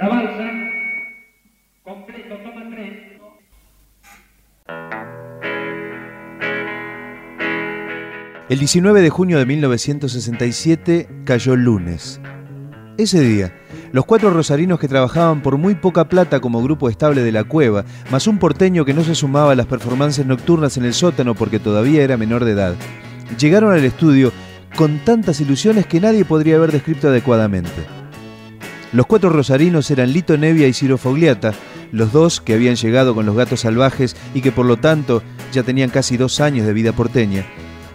La balsa, completo, toma tres. El 19 de junio de 1967 cayó el lunes. Ese día, los cuatro rosarinos que trabajaban por muy poca plata como grupo estable de la cueva, más un porteño que no se sumaba a las performances nocturnas en el sótano porque todavía era menor de edad, llegaron al estudio con tantas ilusiones que nadie podría haber descrito adecuadamente. Los cuatro rosarinos eran Lito Nevia y Ciro Fogliata, los dos que habían llegado con los gatos salvajes y que por lo tanto ya tenían casi dos años de vida porteña,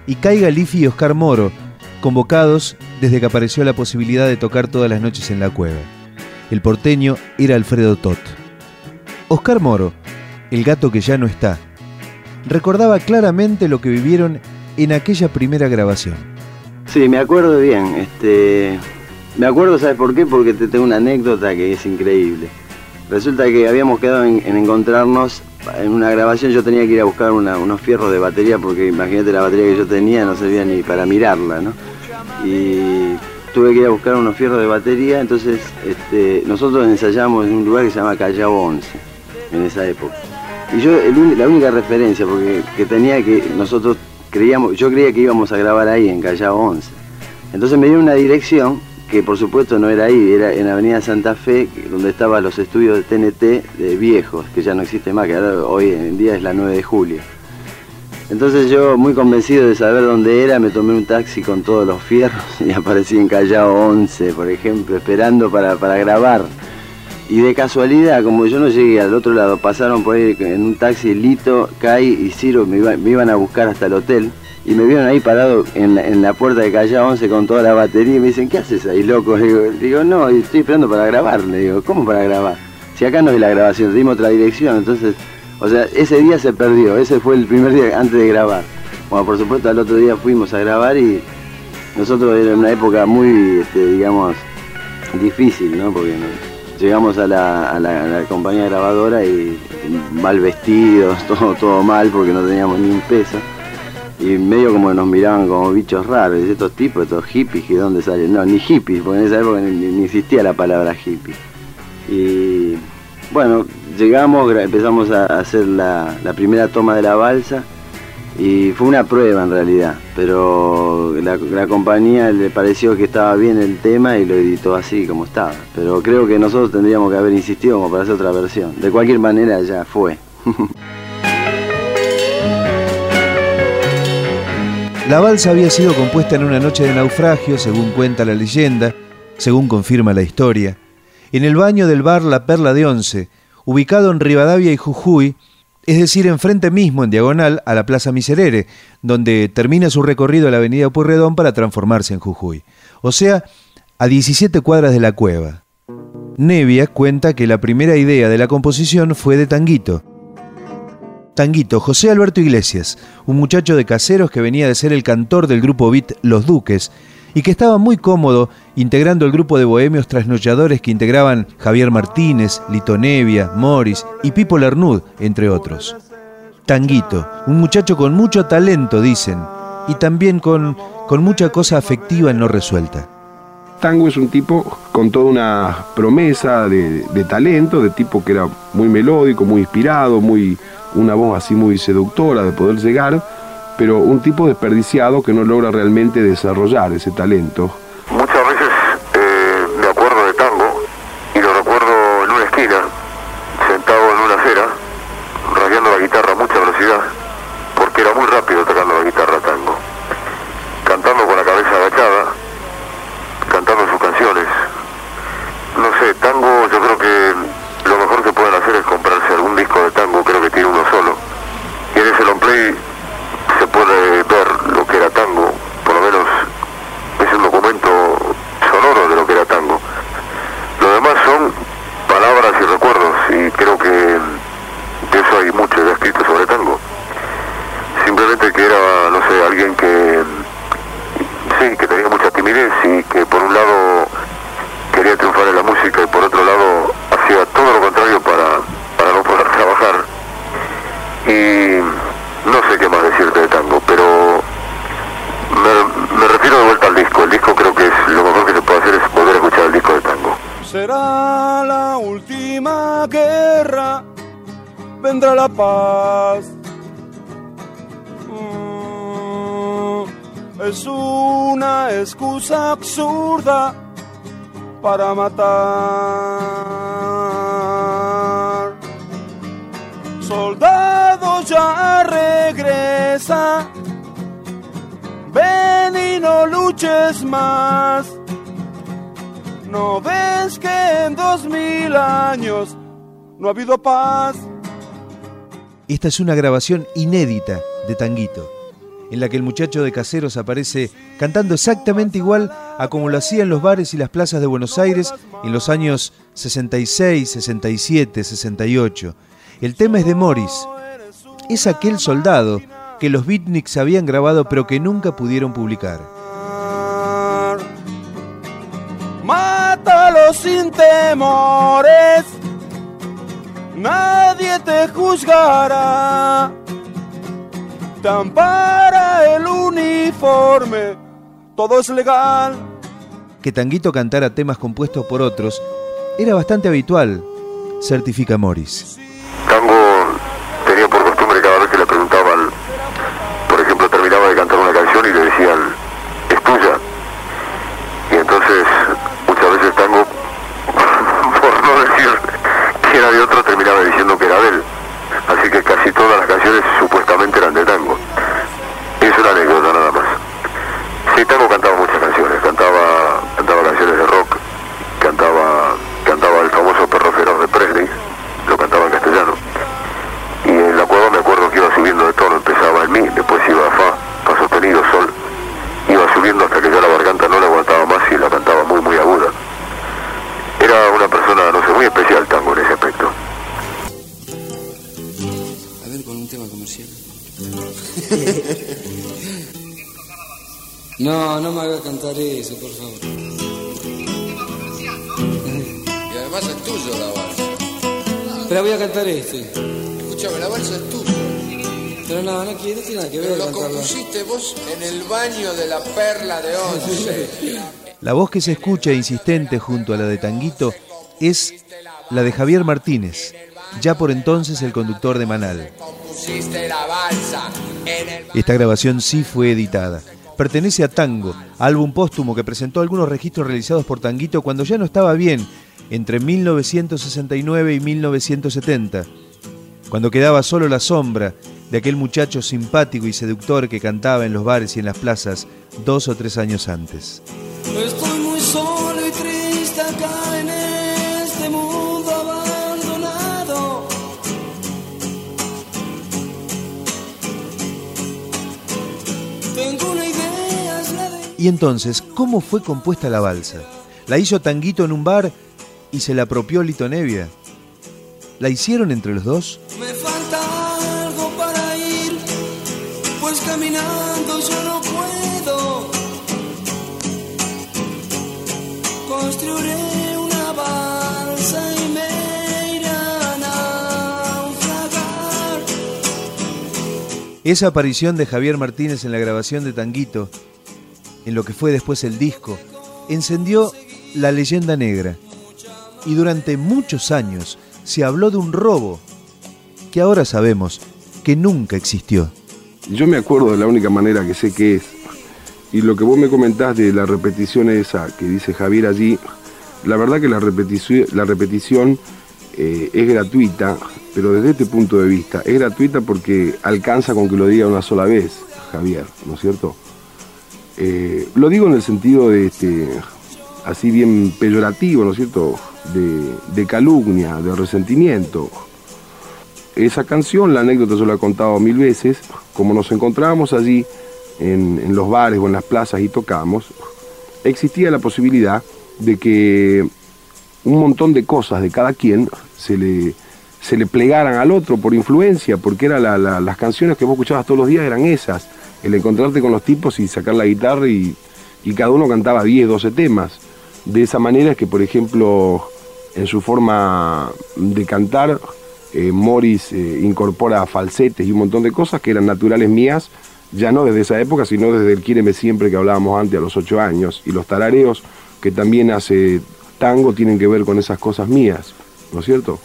y Caiga Lifi y Oscar Moro, convocados desde que apareció la posibilidad de tocar todas las noches en la cueva. El porteño era Alfredo Tot. Oscar Moro, el gato que ya no está, recordaba claramente lo que vivieron en aquella primera grabación. Sí, me acuerdo bien. Este, me acuerdo, ¿sabes por qué? Porque te tengo una anécdota que es increíble. Resulta que habíamos quedado en, en encontrarnos en una grabación. Yo tenía que ir a buscar una- unos fierros de batería porque imagínate la batería que yo tenía no servía ni para mirarla, ¿no? Y tuve que ir a buscar unos fierros de batería. Entonces, este, nosotros ensayamos en un lugar que se llama Callao 11 en esa época. Y yo, la única referencia porque que tenía que nosotros creíamos, yo creía que íbamos a grabar ahí en Callao 11. Entonces me dio una dirección que por supuesto no era ahí, era en Avenida Santa Fe, donde estaban los estudios de TNT de viejos, que ya no existe más, que ahora, hoy en día es la 9 de julio. Entonces yo, muy convencido de saber dónde era, me tomé un taxi con todos los fierros y aparecí en Callao 11, por ejemplo, esperando para, para grabar. Y de casualidad, como yo no llegué al otro lado, pasaron por ahí en un taxi Lito, Kai y Ciro, me iban a buscar hasta el hotel. Y me vieron ahí parado en la, en la puerta de Callao 11 con toda la batería y me dicen, ¿qué haces ahí, loco? Digo, digo, no, estoy esperando para grabar. Le digo, ¿cómo para grabar? Si acá no es la grabación, dimos otra dirección. Entonces, o sea, ese día se perdió, ese fue el primer día antes de grabar. Bueno, por supuesto, al otro día fuimos a grabar y nosotros era una época muy, este, digamos, difícil, ¿no? Porque llegamos a la, a la- a la compañía grabadora y mal vestidos, todo, todo mal porque no teníamos ni un peso. Y medio como nos miraban como bichos raros, estos tipos, estos hippies, ¿de dónde salen? No, ni hippies, porque en esa época ni, existía la palabra hippie. Y bueno, llegamos, empezamos a hacer la, primera toma de la balsa y fue una prueba en realidad, pero la compañía le pareció que estaba bien el tema y lo editó así como estaba. Pero creo que nosotros tendríamos que haber insistido como para hacer otra versión. De cualquier manera ya fue. La balsa había sido compuesta en una noche de naufragio, según cuenta la leyenda, según confirma la historia, en el baño del bar La Perla de Once, ubicado en Rivadavia y Jujuy, es decir, enfrente mismo, en diagonal, a la Plaza Miserere, donde termina su recorrido a la avenida Pueyrredón para transformarse en Jujuy. O sea, a 17 cuadras de la cueva. Nevia cuenta que la primera idea de la composición fue de Tanguito, Tanguito, José Alberto Iglesias, un muchacho de caseros que venía de ser el cantor del grupo beat Los Duques y que estaba muy cómodo integrando el grupo de bohemios trasnochalladores que integraban Javier Martínez, Lito Nevia, Morris y Pipo Lernud, entre otros. Tanguito, un muchacho con mucho talento, dicen, y también con, con mucha cosa afectiva no resuelta. Tango es un tipo con toda una promesa de, talento, de tipo que era muy melódico, muy inspirado, muy una voz así muy seductora de poder llegar, pero un tipo desperdiciado que no logra realmente desarrollar ese talento. Muchas veces eh, me acuerdo de tango y lo recuerdo en una esquina, sentado en una acera, rayando la guitarra a mucha velocidad, porque era muy rápido tocando la guitarra tango, cantando con la cabeza agachada, cantando sus canciones. No sé, tango yo creo que lo mejor que pueden hacer es comprarse algún disco de tango, creo que tiene uno solo. Y en ese long play se puede ver lo que era tango, por lo menos es un documento sonoro de lo que era tango. Lo demás son palabras y recuerdos y creo que de eso hay mucho ya escrito sobre tango. Simplemente que era, no sé, alguien que sí, que tenía mucha timidez y que por un lado quería triunfar en la música y por otro lado hacía todo lo contrario para, para no poder trabajar. Y no sé qué más decirte de tango, pero me, me refiero de vuelta al disco. El disco creo que es lo mejor que se puede hacer es volver a escuchar el disco de tango. será la la última guerra, vendrá la Mm, es una excusa absurda para matar. Soldado ya regresa, ven y no luches más. ¿No ves que en dos mil años no ha habido paz? Esta es una grabación inédita de Tanguito, en la que el muchacho de Caseros aparece cantando exactamente igual a como lo hacía en los bares y las plazas de Buenos Aires en los años 66, 67, 68. El tema es de Morris. Es aquel soldado que los beatniks habían grabado pero que nunca pudieron publicar. Mátalo sin temores, nadie te juzgará. Te ampara el uniforme, todo es legal. Que Tanguito cantara temas compuestos por otros era bastante habitual, certifica Morris. Tango tenía por costumbre cada vez que le preguntaban, por ejemplo, terminaba de cantar una canción y le decían, es tuya. Y entonces tango, por no decir que era de otro, terminaba diciendo que era de él. Así que casi todas las canciones supuestamente eran de tango. Es una anécdota nada más. Sí, tango cantaba muchas canciones, cantaba, cantaba canciones de rock, cantaba, cantaba el famoso perro feroz de Presley, lo cantaba en castellano. Y en la cueva me acuerdo que iba subiendo de tono, empezaba en mi, después iba a fa, fa sostenido, sol, iba subiendo hasta que ya la garganta no le aguantaba más y la cantaba muy muy aguda era una persona, no sé, muy especial tango en ese aspecto. A ver, con un tema comercial. no, no me haga cantar eso, por favor. Y además es tuyo la balsa. Pero voy a cantar este. Escúchame, la balsa es tuya. Pero no, no quiero, no tiene nada que ver. Pero lo compusiste vos en el baño de la perla de once. La voz que se escucha insistente junto a la de Tanguito es la de Javier Martínez, ya por entonces el conductor de Manal. Esta grabación sí fue editada. Pertenece a Tango, álbum póstumo que presentó algunos registros realizados por Tanguito cuando ya no estaba bien, entre 1969 y 1970, cuando quedaba solo la sombra de aquel muchacho simpático y seductor que cantaba en los bares y en las plazas dos o tres años antes. Estoy muy solo y triste acá en este Y entonces, ¿cómo fue compuesta la balsa? ¿La hizo Tanguito en un bar y se la apropió Lito Nevia? ¿La hicieron entre los dos? Me falta algo para ir, pues caminando yo no puedo. Construiré una balsa y me irán a naufragar. Esa aparición de Javier Martínez en la grabación de Tanguito, en lo que fue después el disco, encendió la leyenda negra. Y durante muchos años se habló de un robo que ahora sabemos que nunca existió. Yo me acuerdo de la única manera que sé que es. Y lo que vos me comentás de la repetición esa que dice Javier allí, la verdad que la repetición, eh, es gratuita, pero desde este punto de vista, es gratuita porque alcanza con que lo diga una sola vez, Javier, ¿no es cierto? Eh, lo digo en el sentido de este, así bien peyorativo, ¿no es cierto? De, calumnia, de resentimiento. Esa canción, la anécdota yo la he contado mil veces, como nos encontrábamos allí en, los bares o en las plazas y tocamos, existía la posibilidad de que un montón de cosas de cada quien se le, se le plegaran al otro por influencia, porque eran la, la, las canciones que vos escuchabas todos los días eran esas, el encontrarte con los tipos y sacar la guitarra y, y cada uno cantaba 10, 12 temas. De esa manera es que, por ejemplo, en su forma de cantar, eh, Morris eh, incorpora falsetes y un montón de cosas que eran naturales mías, ya no desde esa época, sino desde el Quíreme Siempre que hablábamos antes, a los ocho años. Y los tarareos, que también hace tango, tienen que ver con esas cosas mías. ¿no es cierto?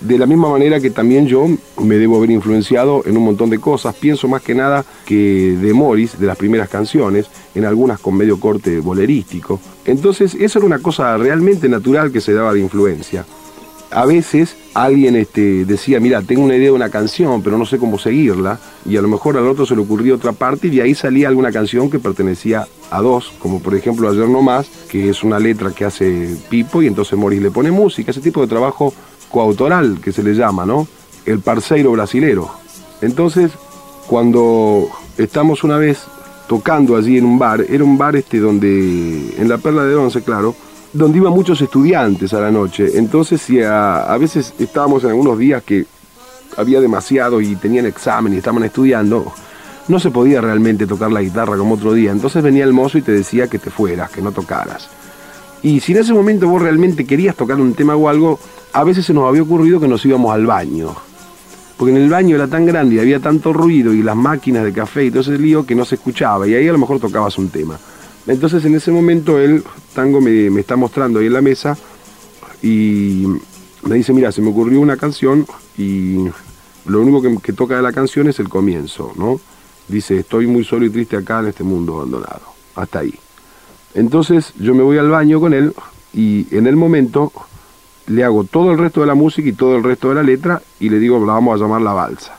De la misma manera que también yo me debo haber influenciado en un montón de cosas, pienso más que nada que de Morris, de las primeras canciones, en algunas con medio corte bolerístico. Entonces, eso era una cosa realmente natural que se daba de influencia. A veces alguien este, decía, mira, tengo una idea de una canción, pero no sé cómo seguirla, y a lo mejor al otro se le ocurrió otra parte y de ahí salía alguna canción que pertenecía a dos, como por ejemplo Ayer No Más, que es una letra que hace Pipo y entonces Morris le pone música, ese tipo de trabajo coautoral que se le llama, ¿no? El parceiro brasilero. Entonces, cuando estamos una vez tocando allí en un bar, era un bar este donde, en la Perla de Once, claro, donde iban muchos estudiantes a la noche. Entonces, si a, a veces estábamos en algunos días que había demasiado y tenían examen y estaban estudiando, no se podía realmente tocar la guitarra como otro día. Entonces venía el mozo y te decía que te fueras, que no tocaras. Y si en ese momento vos realmente querías tocar un tema o algo, a veces se nos había ocurrido que nos íbamos al baño. Porque en el baño era tan grande y había tanto ruido y las máquinas de café y todo ese lío que no se escuchaba. Y ahí a lo mejor tocabas un tema. Entonces en ese momento el tango me, está mostrando ahí en la mesa y me dice, mira, se me ocurrió una canción y lo único que, que toca de la canción es el comienzo, ¿no? Dice, estoy muy solo y triste acá en este mundo abandonado. Hasta ahí. Entonces yo me voy al baño con él y en el momento le hago todo el resto de la música y todo el resto de la letra y le digo, la vamos a llamar la balsa.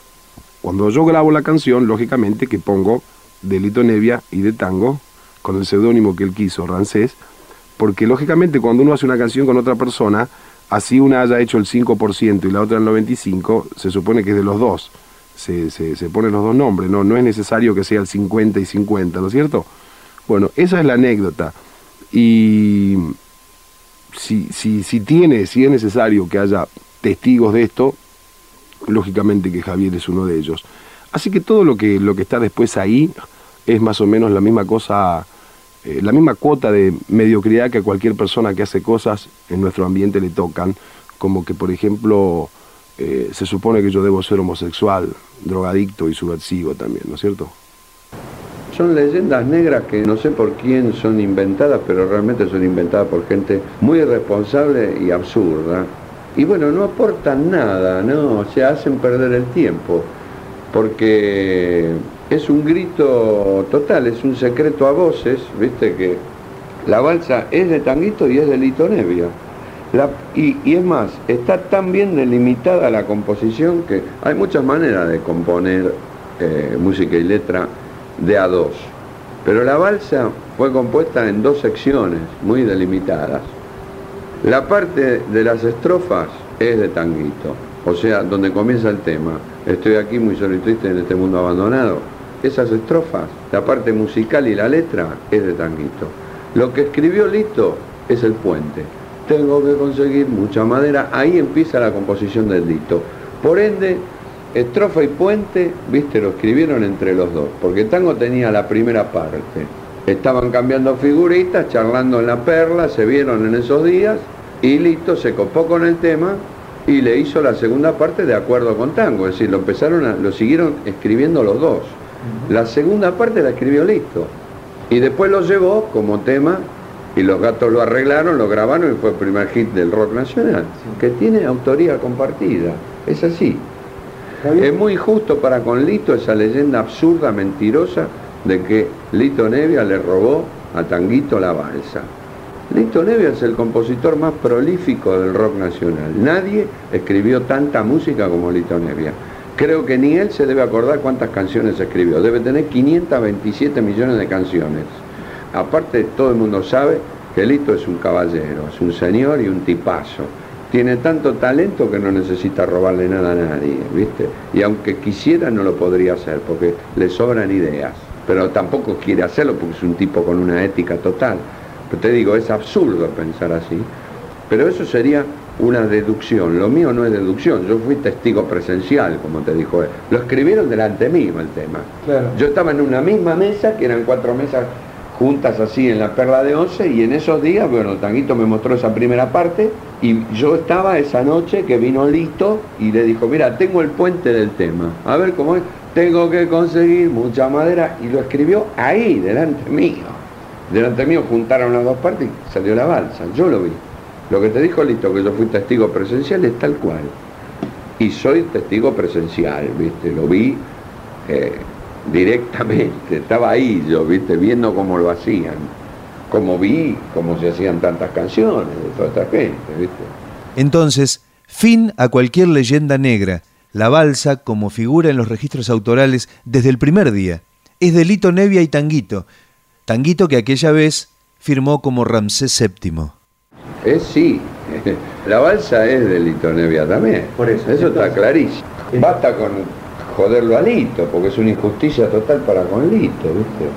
Cuando yo grabo la canción, lógicamente que pongo Delito Nevia y de Tango, con el seudónimo que él quiso, Rancés, porque lógicamente cuando uno hace una canción con otra persona, así una haya hecho el 5% y la otra el 95%, se supone que es de los dos. Se, se, se ponen los dos nombres, ¿no? no es necesario que sea el 50 y 50, ¿no es cierto? Bueno, esa es la anécdota. Y si, si, si tiene, si es necesario que haya testigos de esto, lógicamente que Javier es uno de ellos. Así que todo lo que, lo que está después ahí es más o menos la misma cosa, eh, la misma cuota de mediocridad que a cualquier persona que hace cosas en nuestro ambiente le tocan, como que por ejemplo eh, se supone que yo debo ser homosexual, drogadicto y subversivo también, ¿no es cierto? Son leyendas negras que no sé por quién son inventadas, pero realmente son inventadas por gente muy irresponsable y absurda. Y bueno, no aportan nada, ¿no? Se hacen perder el tiempo, porque es un grito total, es un secreto a voces, viste que la balsa es de Tanguito y es de Lito Nevia. Y, y es más, está tan bien delimitada la composición que hay muchas maneras de componer eh, música y letra de a dos. Pero la balsa fue compuesta en dos secciones muy delimitadas. La parte de las estrofas es de Tanguito, o sea, donde comienza el tema. Estoy aquí muy solo y triste en este mundo abandonado. Esas estrofas, la parte musical y la letra es de Tanguito. Lo que escribió Lito es el puente. Tengo que conseguir mucha madera. Ahí empieza la composición del Lito. Por ende, estrofa y puente, viste, lo escribieron entre los dos, porque Tango tenía la primera parte. Estaban cambiando figuritas, charlando en la perla, se vieron en esos días, y Lito se copó con el tema y le hizo la segunda parte de acuerdo con Tango, es decir, lo empezaron a- lo siguieron escribiendo los dos. La segunda parte la escribió Lito. Y después lo llevó como tema y los gatos lo arreglaron, lo grabaron y fue el primer hit del rock nacional, que tiene autoría compartida. Es así. Es muy justo para con Lito esa leyenda absurda, mentirosa, de que Lito Nevia le robó a Tanguito la balsa. Lito Nevia es el compositor más prolífico del rock nacional. Nadie escribió tanta música como Lito Nevia. Creo que ni él se debe acordar cuántas canciones escribió. Debe tener 527 millones de canciones. Aparte, todo el mundo sabe que Lito es un caballero, es un señor y un tipazo. Tiene tanto talento que no necesita robarle nada a nadie, ¿viste? Y aunque quisiera no lo podría hacer porque le sobran ideas. Pero tampoco quiere hacerlo porque es un tipo con una ética total. Pero te digo, es absurdo pensar así. Pero eso sería una deducción. Lo mío no es deducción. Yo fui testigo presencial, como te dijo él. Lo escribieron delante mío el tema. Yo estaba en una misma mesa, que eran cuatro mesas juntas así en la Perla de Once, y en esos días, bueno, Tanguito me mostró esa primera parte, y yo estaba esa noche que vino Lito y le dijo, mira, tengo el puente del tema. A ver cómo es. Tengo que conseguir mucha madera, y lo escribió ahí, delante mío. Delante mío juntaron las dos partes y salió la balsa. Yo lo vi. Lo que te dijo Lito, que yo fui testigo presencial, es tal cual. Y soy testigo presencial, ¿viste? Lo vi eh, directamente, estaba ahí yo, ¿viste? Viendo cómo lo hacían. Como vi cómo se hacían tantas canciones de toda esta gente, ¿viste? Entonces, fin a cualquier leyenda negra. La balsa, como figura en los registros autorales desde el primer día, es de Lito Nevia y Tanguito. Tanguito que aquella vez firmó como Ramsés VII. Es sí. La balsa es de Lito Nevia también. Por eso. Eso está clarísimo. Basta con joderlo a Lito, porque es una injusticia total para con Lito, ¿viste?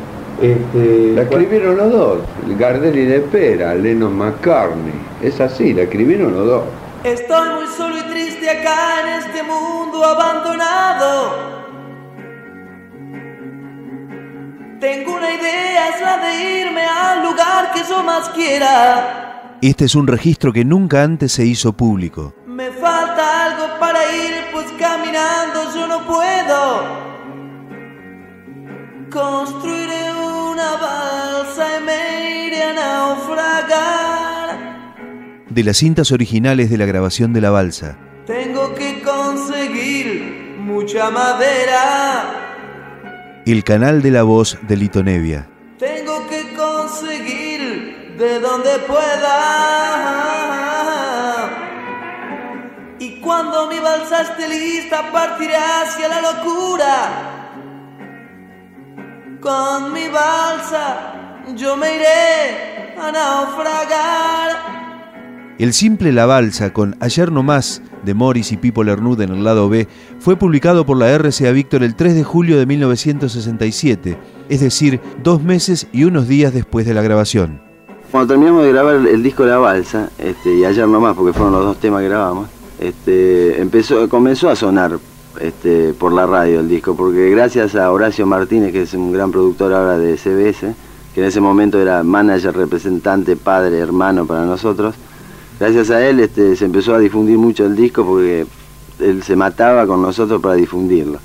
Este, La escribieron los dos, Gardelli de Pera, Lennon McCartney. Es así, la escribieron los dos. Estoy muy solo y triste acá en este mundo abandonado. Tengo una idea, es la de irme al lugar que yo más quiera. Este es un registro que nunca antes se hizo público. Para ir, pues caminando yo no puedo. Construiré una balsa y me iré a naufragar. De las cintas originales de la grabación de la balsa. Tengo que conseguir mucha madera. El canal de la voz de Lito Nevia. Tengo que conseguir de donde pueda. Cuando mi balsa esté lista, partiré hacia la locura. Con mi balsa yo me iré a naufragar. El simple La Balsa con Ayer no más de Morris y Pipo Lernud en el lado B fue publicado por la RCA Víctor el 3 de julio de 1967, es decir, dos meses y unos días después de la grabación. Cuando terminamos de grabar el disco La Balsa, este, y ayer nomás, porque fueron los dos temas que grabamos, este, empezó, comenzó a sonar este, por la radio el disco, porque gracias a Horacio Martínez, que es un gran productor ahora de CBS, que en ese momento era manager, representante, padre, hermano para nosotros, gracias a él este, se empezó a difundir mucho el disco porque él se mataba con nosotros para difundirlo.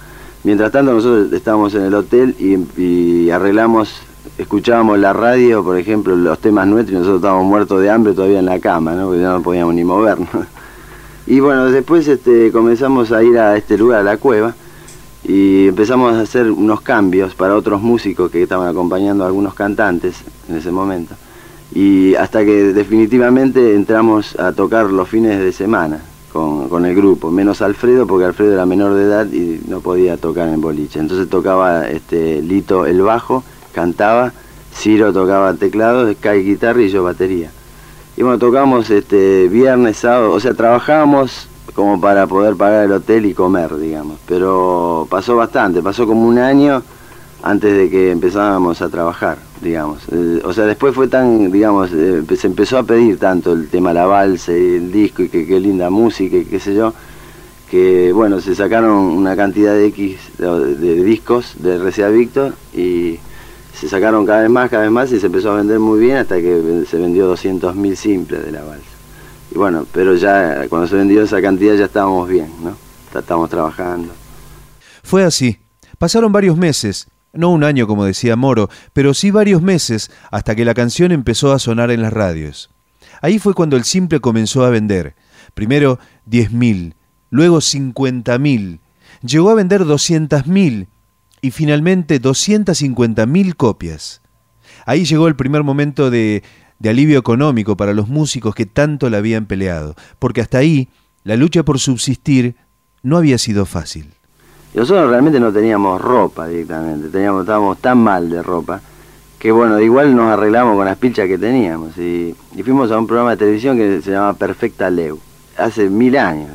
Mientras tanto nosotros estábamos en el hotel y, arreglamos, escuchábamos la radio, por ejemplo, los temas nuestros y nosotros estábamos muertos de hambre todavía en la cama, ¿no? porque ya no podíamos ni movernos. Y bueno, después este, comenzamos a ir a este lugar, a la cueva, y empezamos a hacer unos cambios para otros músicos que estaban acompañando a algunos cantantes en ese momento. Y hasta que definitivamente entramos a tocar los fines de semana con, el grupo, menos Alfredo, porque Alfredo era menor de edad y no podía tocar en boliche. Entonces tocaba este, Lito el bajo, cantaba, Ciro tocaba teclado, Sky guitarra y yo batería. Y bueno, tocamos este, viernes, sábado, o sea, trabajábamos como para poder pagar el hotel y comer, digamos. Pero pasó bastante, pasó como un año antes de que empezábamos a trabajar, digamos. Eh, o sea, después fue tan, digamos, eh, se empezó a pedir tanto el tema la balsa y el disco y que qué linda música y qué sé yo, que bueno, se sacaron una cantidad de X de, discos de RCA Víctor y se sacaron cada vez más, cada vez más y se empezó a vender muy bien hasta que se vendió 200.000 simples de la balsa. Y bueno, pero ya cuando se vendió esa cantidad ya estábamos bien, ¿no? Estábamos trabajando. Fue así. Pasaron varios meses, no un año como decía Moro, pero sí varios meses hasta que la canción empezó a sonar en las radios. Ahí fue cuando el simple comenzó a vender. Primero 10.000, luego 50.000, llegó a vender 200.000 y finalmente 250.000 copias. Ahí llegó el primer momento de, alivio económico para los músicos que tanto la habían peleado, porque hasta ahí la lucha por subsistir no había sido fácil. Nosotros realmente no teníamos ropa directamente, teníamos, estábamos tan mal de ropa que bueno, igual nos arreglamos con las pilchas que teníamos y, fuimos a un programa de televisión que se llama Perfecta Leu, hace mil años.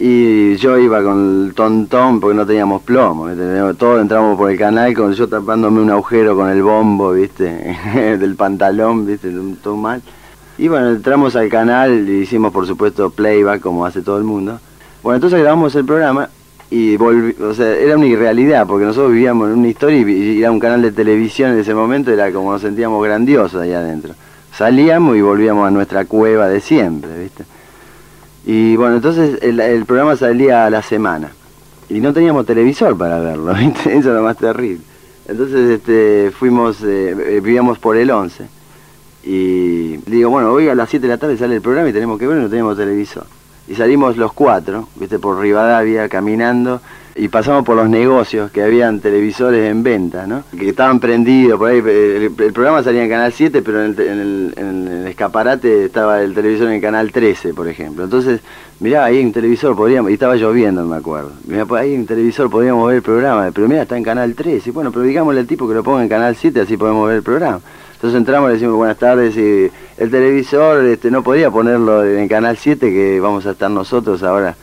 Y yo iba con el tontón porque no teníamos plomo, todos entramos por el canal con yo tapándome un agujero con el bombo, viste, del pantalón, viste, todo mal. Y bueno, entramos al canal y hicimos por supuesto playback como hace todo el mundo. Bueno, entonces grabamos el programa y volví, o sea, era una irrealidad porque nosotros vivíamos en una historia y era un canal de televisión en ese momento, era como nos sentíamos grandiosos ahí adentro. Salíamos y volvíamos a nuestra cueva de siempre, viste. Y bueno, entonces el, el, programa salía a la semana. Y no teníamos televisor para verlo, ¿viste? Eso era lo más terrible. Entonces este, fuimos, eh, vivíamos por el 11. Y digo, bueno, hoy a las 7 de la tarde sale el programa y tenemos que ver, no tenemos televisor. Y salimos los cuatro, viste, por Rivadavia, caminando, y pasamos por los negocios que habían televisores en venta, ¿no? Que estaban prendidos, por ahí, el, programa salía en Canal 7, pero en el, en, el, escaparate estaba el televisor en Canal 13, por ejemplo. Entonces, mirá, ahí hay un televisor, podríamos, y estaba lloviendo, me acuerdo. Mirá, pues ahí hay un televisor, podríamos ver el programa, pero mira, está en Canal 13. Y bueno, pero digámosle al tipo que lo ponga en Canal 7, así podemos ver el programa. Entonces entramos y le decimos buenas tardes y el televisor este, no podía ponerlo en Canal 7 que vamos a estar nosotros ahora.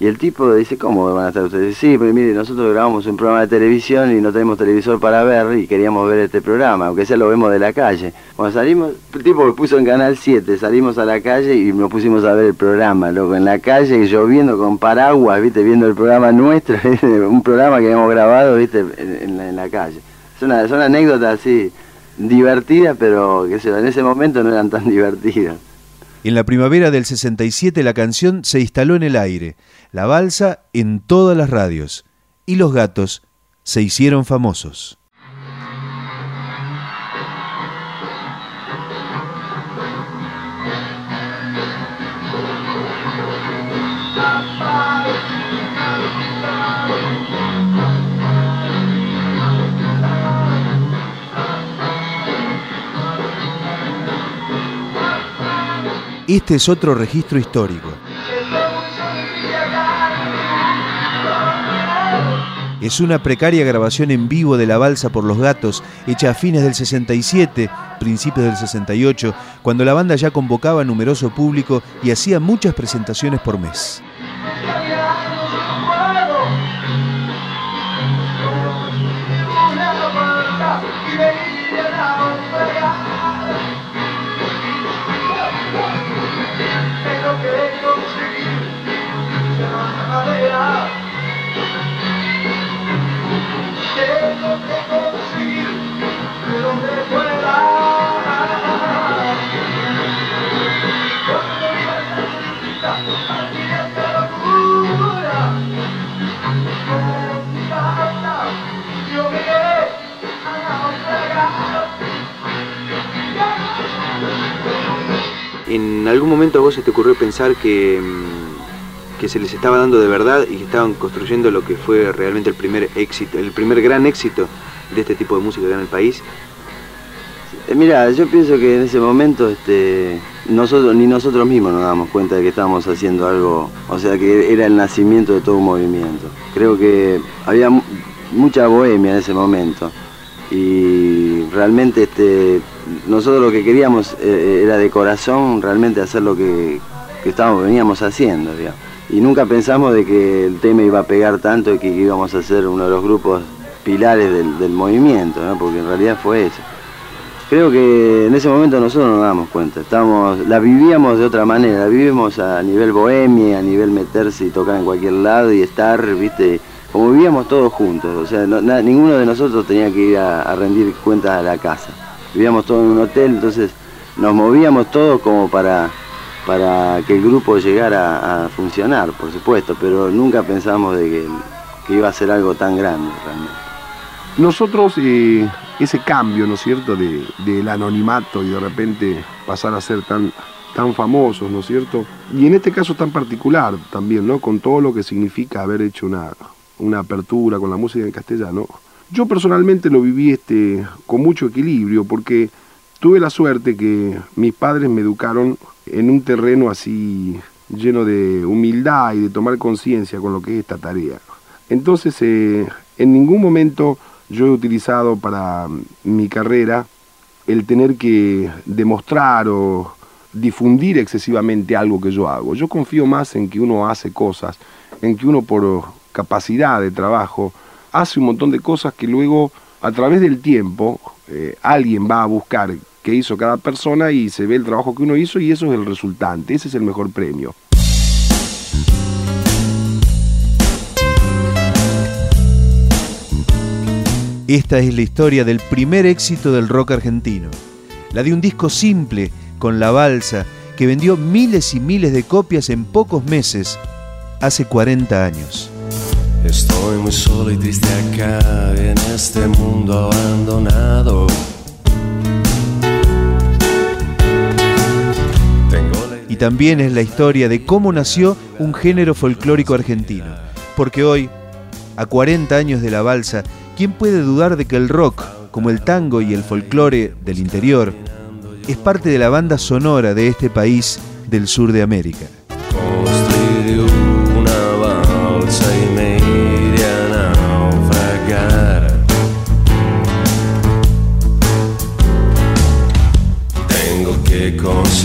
Y el tipo dice, ¿cómo van a estar ustedes? Sí, pero mire, nosotros grabamos un programa de televisión y no tenemos televisor para ver y queríamos ver este programa, aunque sea lo vemos de la calle. Cuando salimos, el tipo lo puso en Canal 7, salimos a la calle y nos pusimos a ver el programa, loco, en la calle, lloviendo con paraguas, viste, viendo el programa nuestro, un programa que habíamos grabado, viste, en, la, en la, calle. Una, son anécdotas así divertidas, pero que en ese momento no eran tan divertidas. En la primavera del 67 la canción se instaló en el aire, la balsa en todas las radios, y los gatos se hicieron famosos. Este es otro registro histórico. Es una precaria grabación en vivo de La Balsa por los Gatos, hecha a fines del 67, principios del 68, cuando la banda ya convocaba a numeroso público y hacía muchas presentaciones por mes. ¿En algún momento a vos se te ocurrió pensar que, que se les estaba dando de verdad y que estaban construyendo lo que fue realmente el primer éxito, el primer gran éxito de este tipo de música acá en el país? Mira, yo pienso que en ese momento este, nosotros ni nosotros mismos nos damos cuenta de que estábamos haciendo algo, o sea que era el nacimiento de todo un movimiento. Creo que había mucha bohemia en ese momento y realmente este, nosotros lo que queríamos eh, era de corazón realmente hacer lo que, estábamos, veníamos haciendo. Y nunca pensamos de que el tema iba a pegar tanto y que íbamos a ser uno de los grupos pilares del, movimiento, ¿no? porque en realidad fue eso. Creo que en ese momento nosotros nos damos cuenta, estamos, la vivíamos de otra manera, la vivimos a nivel bohemia, a nivel meterse y tocar en cualquier lado y estar, viste, como vivíamos todos juntos, o sea, ninguno de nosotros tenía que ir a, a rendir cuentas a la casa vivíamos todos en un hotel, entonces nos movíamos todos como para, para que el grupo llegara a funcionar, por supuesto, pero nunca pensamos de que, iba a ser algo tan grande realmente. Nosotros, eh, ese cambio, ¿no es cierto?, del de, anonimato y de repente pasar a ser tan, tan famosos, ¿no es cierto? Y en este caso tan particular también, ¿no? Con todo lo que significa haber hecho una, una apertura con la música en castellano, yo personalmente lo viví este, con mucho equilibrio porque tuve la suerte que mis padres me educaron en un terreno así lleno de humildad y de tomar conciencia con lo que es esta tarea. Entonces, eh, en ningún momento yo he utilizado para mi carrera el tener que demostrar o difundir excesivamente algo que yo hago. Yo confío más en que uno hace cosas, en que uno por capacidad de trabajo hace un montón de cosas que luego a través del tiempo eh, alguien va a buscar qué hizo cada persona y se ve el trabajo que uno hizo y eso es el resultante, ese es el mejor premio. Esta es la historia del primer éxito del rock argentino, la de un disco simple con la balsa que vendió miles y miles de copias en pocos meses hace 40 años. Estoy muy solo y triste acá en este mundo abandonado. también es la historia de cómo nació un género folclórico argentino. Porque hoy, a 40 años de la balsa, ¿quién puede dudar de que el rock, como el tango y el folclore del interior, es parte de la banda sonora de este país del sur de América?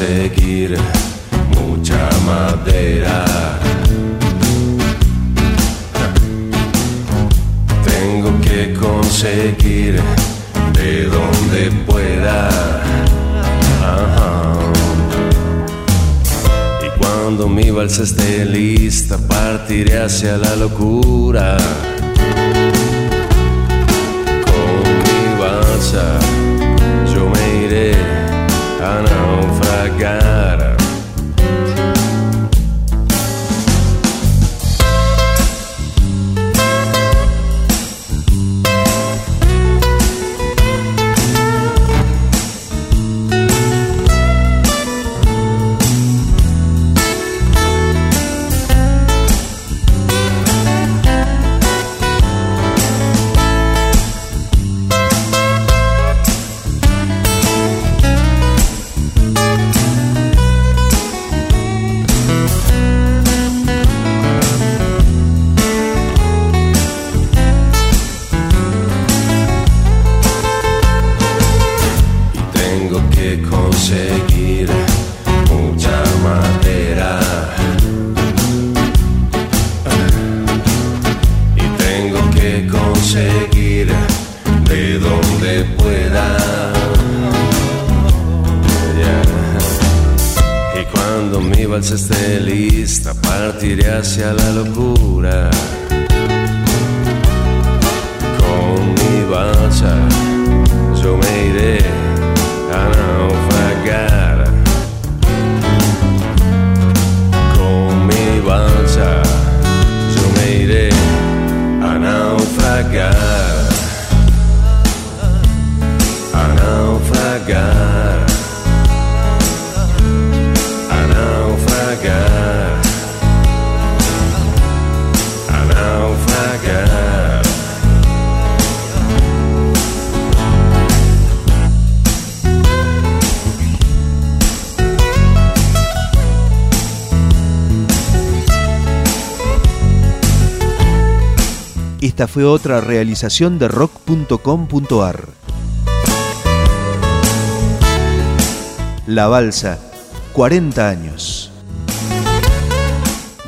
Conseguir mucha madera. Tengo que conseguir de donde pueda. Y cuando mi balsa esté lista, partiré hacia la locura. Con mi balsa, naufragar. Que conseguir mucha madera. Y tengo que conseguir de donde pueda. Y cuando mi balsa esté lista, partiré hacia la locura. Naufragar. Fue otra realización de rock.com.ar. La Balsa, 40 años.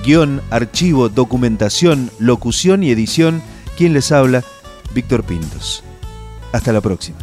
Guión, archivo, documentación, locución y edición. Quien les habla, Víctor Pintos. Hasta la próxima.